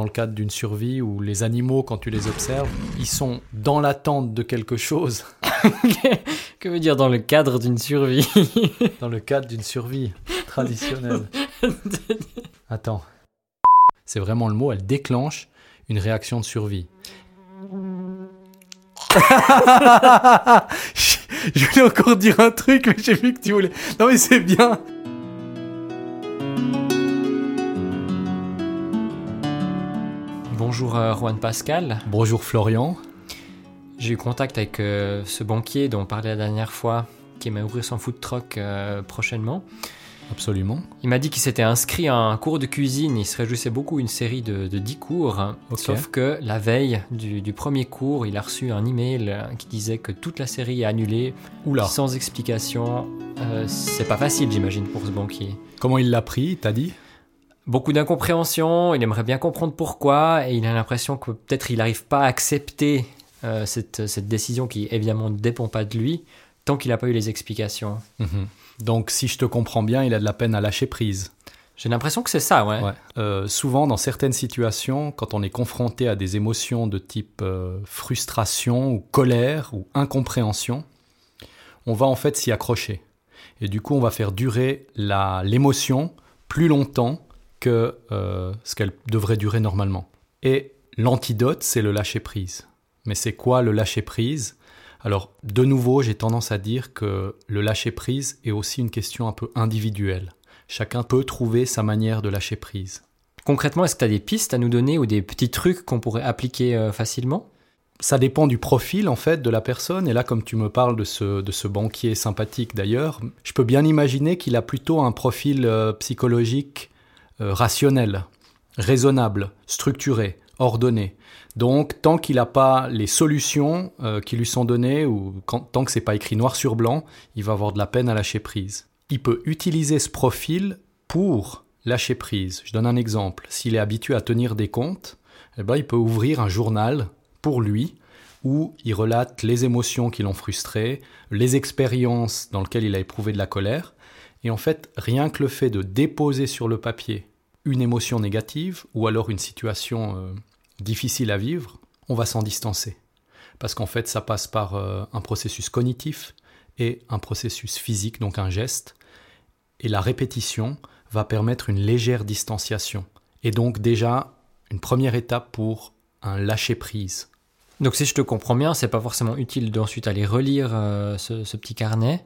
dans le cadre d'une survie où les animaux, quand tu les observes, ils sont dans l'attente de quelque chose. que veut dire dans le cadre d'une survie? Dans le cadre d'une survie traditionnelle. Attends. C'est vraiment le mot, elle déclenche une réaction de survie. Je voulais encore dire un truc, mais j'ai vu que tu voulais. Non, mais c'est bien. Bonjour euh, Juan Pascal. Bonjour Florian. J'ai eu contact avec euh, ce banquier dont on parlait la dernière fois, qui aimerait ouvrir son food truck euh, prochainement. Absolument. Il m'a dit qu'il s'était inscrit à un cours de cuisine. Il se réjouissait beaucoup une série de, de 10 cours. Sauf que la veille du, du premier cours, il a reçu un email qui disait que toute la série est annulée Oula. sans explication. Euh, c'est pas facile, j'imagine, pour ce banquier. Comment il l'a pris, t'as dit? Beaucoup d'incompréhension, il aimerait bien comprendre pourquoi, et il a l'impression que peut-être il n'arrive pas à accepter euh, cette, cette décision qui évidemment ne dépend pas de lui, tant qu'il n'a pas eu les explications. Mhm. Donc, si je te comprends bien, il a de la peine à lâcher prise. J'ai l'impression que c'est ça, ouais. Ouais. Euh, souvent, dans certaines situations, quand on est confronté à des émotions de type euh, frustration ou colère ou incompréhension, on va en fait s'y accrocher. Et du coup, on va faire durer la- l'émotion plus longtemps que euh, ce qu'elle devrait durer normalement. Et l'antidote, c'est le lâcher prise. Mais c'est quoi le lâcher prise? Alors, de nouveau, j'ai tendance à dire que le lâcher prise est aussi une question un peu individuelle. Chacun peut trouver sa manière de lâcher prise. Concrètement, est-ce que tu as des pistes à nous donner ou des petits trucs qu'on pourrait appliquer euh, facilement? Ça dépend du profil en fait de la personne. Et là, comme tu me parles de ce, de ce banquier sympathique d'ailleurs, je peux bien imaginer qu'il a plutôt un profil euh, psychologique rationnel, raisonnable, structuré, ordonné. Donc, tant qu'il n'a pas les solutions euh, qui lui sont données ou tant que c'est pas écrit noir sur blanc, il va avoir de la peine à lâcher prise. Il peut utiliser ce profil pour lâcher prise. Je donne un exemple. S'il est habitué à tenir des comptes, eh ben, il peut ouvrir un journal pour lui où il relate les émotions qui l'ont frustré, les expériences dans lesquelles il a éprouvé de la colère. Et en fait, rien que le fait de déposer sur le papier une émotion négative ou alors une situation euh, difficile à vivre, on va s'en distancer. Parce qu'en fait, ça passe par euh, un processus cognitif et un processus physique, donc un geste. Et la répétition va permettre une légère distanciation. Et donc déjà, une première étape pour un lâcher-prise. Donc si je te comprends bien, c'est pas forcément utile d'ensuite aller relire euh, ce, ce petit carnet.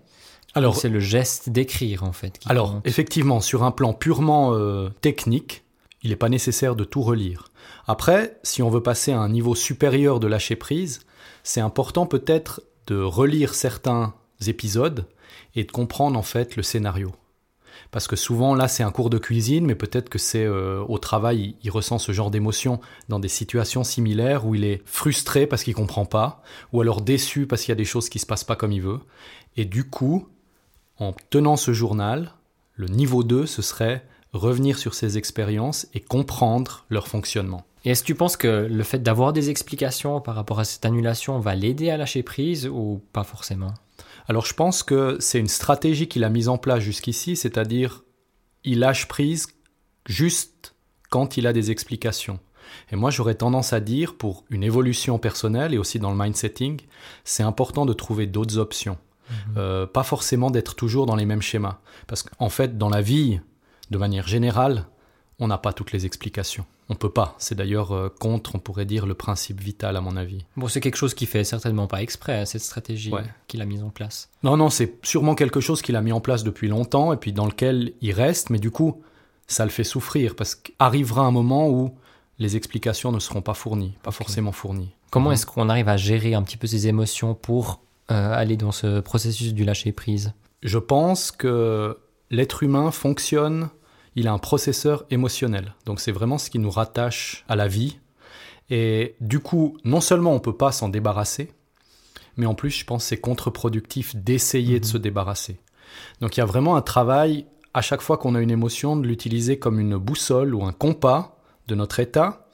Alors, c'est le geste d'écrire en fait. Qui Alors, compte. effectivement, sur un plan purement euh, technique, il n'est pas nécessaire de tout relire. Après, si on veut passer à un niveau supérieur de lâcher prise, c'est important peut-être de relire certains épisodes et de comprendre en fait le scénario. Parce que souvent, là, c'est un cours de cuisine, mais peut-être que c'est euh, au travail, il, il ressent ce genre d'émotion dans des situations similaires où il est frustré parce qu'il comprend pas, ou alors déçu parce qu'il y a des choses qui se passent pas comme il veut. Et du coup, en tenant ce journal, le niveau 2, ce serait revenir sur ces expériences et comprendre leur fonctionnement. Et est-ce que tu penses que le fait d'avoir des explications par rapport à cette annulation va l'aider à lâcher prise ou pas forcément? Alors je pense que c'est une stratégie qu'il a mise en place jusqu'ici, c'est-à-dire il lâche prise juste quand il a des explications. Et moi j'aurais tendance à dire, pour une évolution personnelle et aussi dans le mindsetting, c'est important de trouver d'autres options. Euh, pas forcément d'être toujours dans les mêmes schémas. Parce qu'en fait, dans la vie, de manière générale, on n'a pas toutes les explications. On peut pas. C'est d'ailleurs euh, contre, on pourrait dire, le principe vital, à mon avis. Bon, c'est quelque chose qui fait certainement pas exprès, hein, cette stratégie Ouais. qu'il a mise en place. Non, non, c'est sûrement quelque chose qu'il a mis en place depuis longtemps et puis dans lequel il reste, mais du coup, ça le fait souffrir parce qu'arrivera un moment où les explications ne seront pas fournies, pas forcément fournies. Comment Mhm. est-ce qu'on arrive à gérer un petit peu ses émotions pour aller dans ce processus du lâcher prise Je pense que l'être humain fonctionne, il a un processeur émotionnel. Donc c'est vraiment ce qui nous rattache à la vie. Et du coup, non seulement on peut pas s'en débarrasser, mais en plus, je pense que c'est contre-productif d'essayer de se débarrasser. Donc il y a vraiment un travail, à chaque fois qu'on a une émotion, de l'utiliser comme une boussole ou un compas de notre état,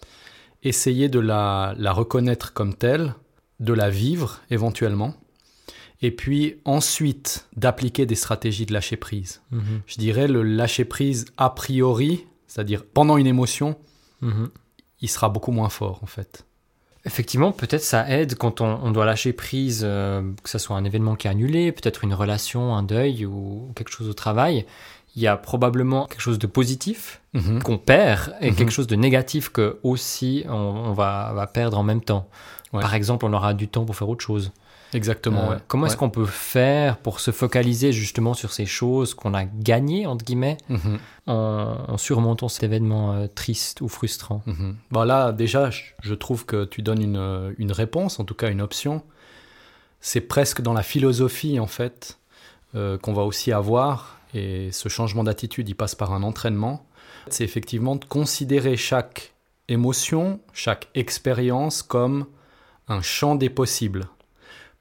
essayer de la, la reconnaître comme telle, de la vivre éventuellement, et puis ensuite d'appliquer des stratégies de lâcher prise. Je dirais le lâcher prise a priori, c'est-à-dire pendant une émotion, Mhm. il sera beaucoup moins fort en fait. Effectivement, peut-être ça aide quand on, doit lâcher prise, euh, que ce soit un événement qui est annulé, peut-être une relation, un deuil ou quelque chose au travail. Il y a probablement quelque chose de positif Mhm. qu'on perd et Mhm. quelque chose de négatif que aussi on, on va, va perdre en même temps. Ouais. Par exemple, on aura du temps pour faire autre chose. Exactement. Euh, ouais. Comment est-ce Ouais. qu'on peut faire pour se focaliser justement sur ces choses qu'on a gagnées, entre guillemets, Mhm. en, en surmontant cet événement euh, triste ou frustrant? Bon, là, déjà, je- trouve que tu donnes une, une réponse, en tout cas une option. C'est presque dans la philosophie, en fait, euh, qu'on va aussi avoir. Et ce changement d'attitude, il passe par un entraînement. C'est effectivement de considérer chaque émotion, chaque expérience comme un champ des possibles.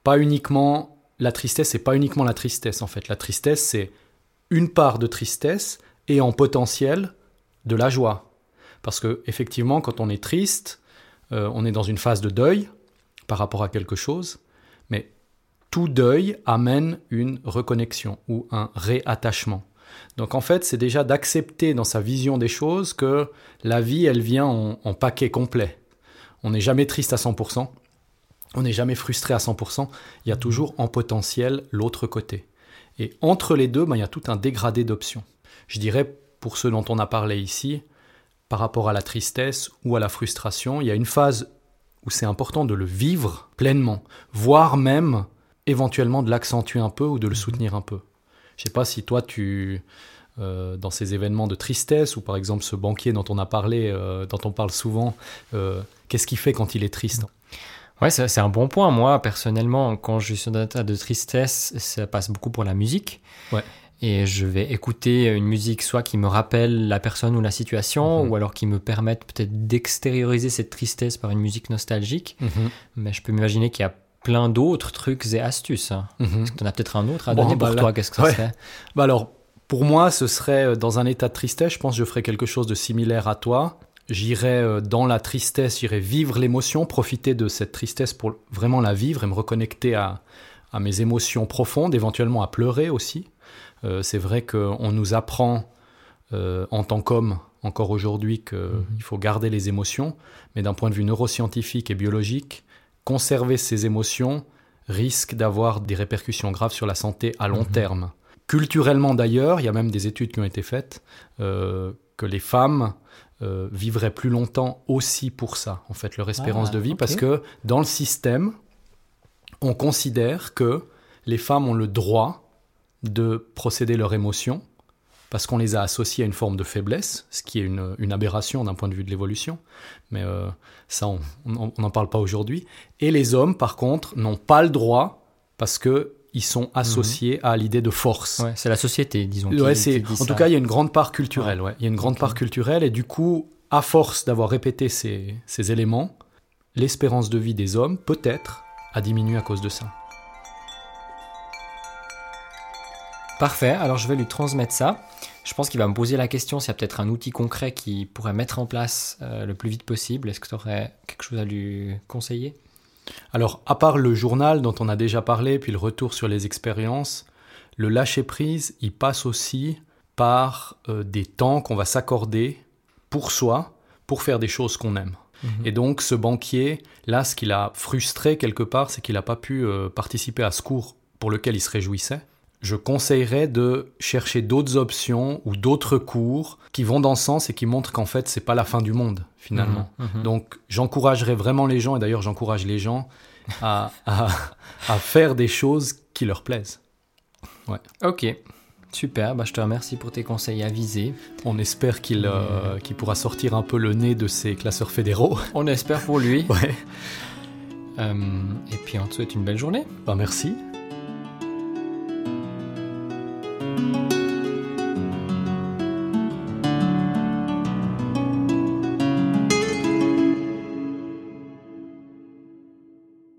Pas uniquement la tristesse, c'est pas uniquement la tristesse, en fait. La tristesse, c'est une part de tristesse et en potentiel de la joie. Parce que effectivement, quand on est triste, euh, on est dans une phase de deuil par rapport à quelque chose, mais tout deuil amène une reconnexion ou un réattachement. Donc en fait, c'est déjà d'accepter dans sa vision des choses que la vie, elle vient en, en paquet complet. On n'est jamais triste à 100%, on n'est jamais frustré à 100%, il y a toujours en potentiel l'autre côté. Et entre les deux, ben, il y a tout un dégradé d'options. Je dirais, pour ceux dont on a parlé ici, par rapport à la tristesse ou à la frustration, il y a une phase où c'est important de le vivre pleinement, voire même éventuellement de l'accentuer un peu ou de le soutenir un peu. Je sais pas si toi tu euh, dans ces événements de tristesse ou par exemple ce banquier dont on a parlé, euh, dont on parle souvent, euh, qu'est-ce qu'il fait quand il est triste? Ouais, c'est un bon point. Moi, personnellement, quand je suis dans un état de tristesse, ça passe beaucoup pour la musique. Ouais. Et je vais écouter une musique soit qui me rappelle la personne ou la situation, Mhm. ou alors qui me permette peut-être d'extérioriser cette tristesse par une musique nostalgique. Mais je peux m'imaginer qu'il y a plein d'autres trucs et astuces. hein. Mhm. Tu en as peut-être un autre à Bon, donner bah pour là- toi. Qu'est-ce que ça ouais. serait? Bah alors, pour moi, ce serait euh, dans un état de tristesse, je pense que je ferais quelque chose de similaire à toi. J'irais euh, dans la tristesse, j'irais vivre l'émotion, profiter de cette tristesse pour vraiment la vivre et me reconnecter à, à mes émotions profondes, éventuellement à pleurer aussi. Euh, c'est vrai qu'on nous apprend euh, en tant qu'homme, encore aujourd'hui, qu'il faut garder les émotions, mais d'un point de vue neuroscientifique et biologique, conserver ces émotions risque d'avoir des répercussions graves sur la santé à long Mhm. terme. Culturellement d'ailleurs, il y a même des études qui ont été faites, euh, que les femmes euh, vivraient plus longtemps aussi pour ça, en fait, leur espérance Ah, de vie, parce que dans le système, on considère que les femmes ont le droit de procéder leurs émotions, parce qu'on les a associées à une forme de faiblesse, ce qui est une, une aberration d'un point de vue de l'évolution, mais euh, ça, on n'en parle pas aujourd'hui. Et les hommes, par contre, n'ont pas le droit, parce que ils sont associés à l'idée de force. Ouais, c'est la société, disons. Ouais, qui en ça. tout cas, il y a une grande part culturelle. Ouais. Il y a une grande part culturelle, et du coup, à force d'avoir répété ces, ces éléments, l'espérance de vie des hommes, peut-être, a diminué à cause de ça. Parfait, alors je vais lui transmettre ça. Je pense qu'il va me poser la question s'il y a peut-être un outil concret qu'il pourrait mettre en place euh, le plus vite possible. Est-ce que tu aurais quelque chose à lui conseiller? Alors, à part le journal dont on a déjà parlé, puis le retour sur les expériences, le lâcher-prise, il passe aussi par euh, des temps qu'on va s'accorder pour soi, pour faire des choses qu'on aime. Et donc, ce banquier, là, ce qu'il a frustré quelque part, c'est qu'il n'a pas pu euh, participer à ce cours pour lequel il se réjouissait. Je conseillerais de chercher d'autres options ou d'autres cours qui vont dans ce sens et qui montrent qu'en fait, c'est pas la fin du monde, finalement. Mhm, mhm. Donc, j'encouragerais vraiment les gens, et d'ailleurs, j'encourage les gens à, à, à faire des choses qui leur plaisent. Ok, super, bah, je te remercie pour tes conseils avisés. On espère qu'il euh, pourra sortir un peu le nez de ses classeurs fédéraux. On espère pour lui. Ouais. Euh, et puis on te souhaite une belle journée. Bah, merci.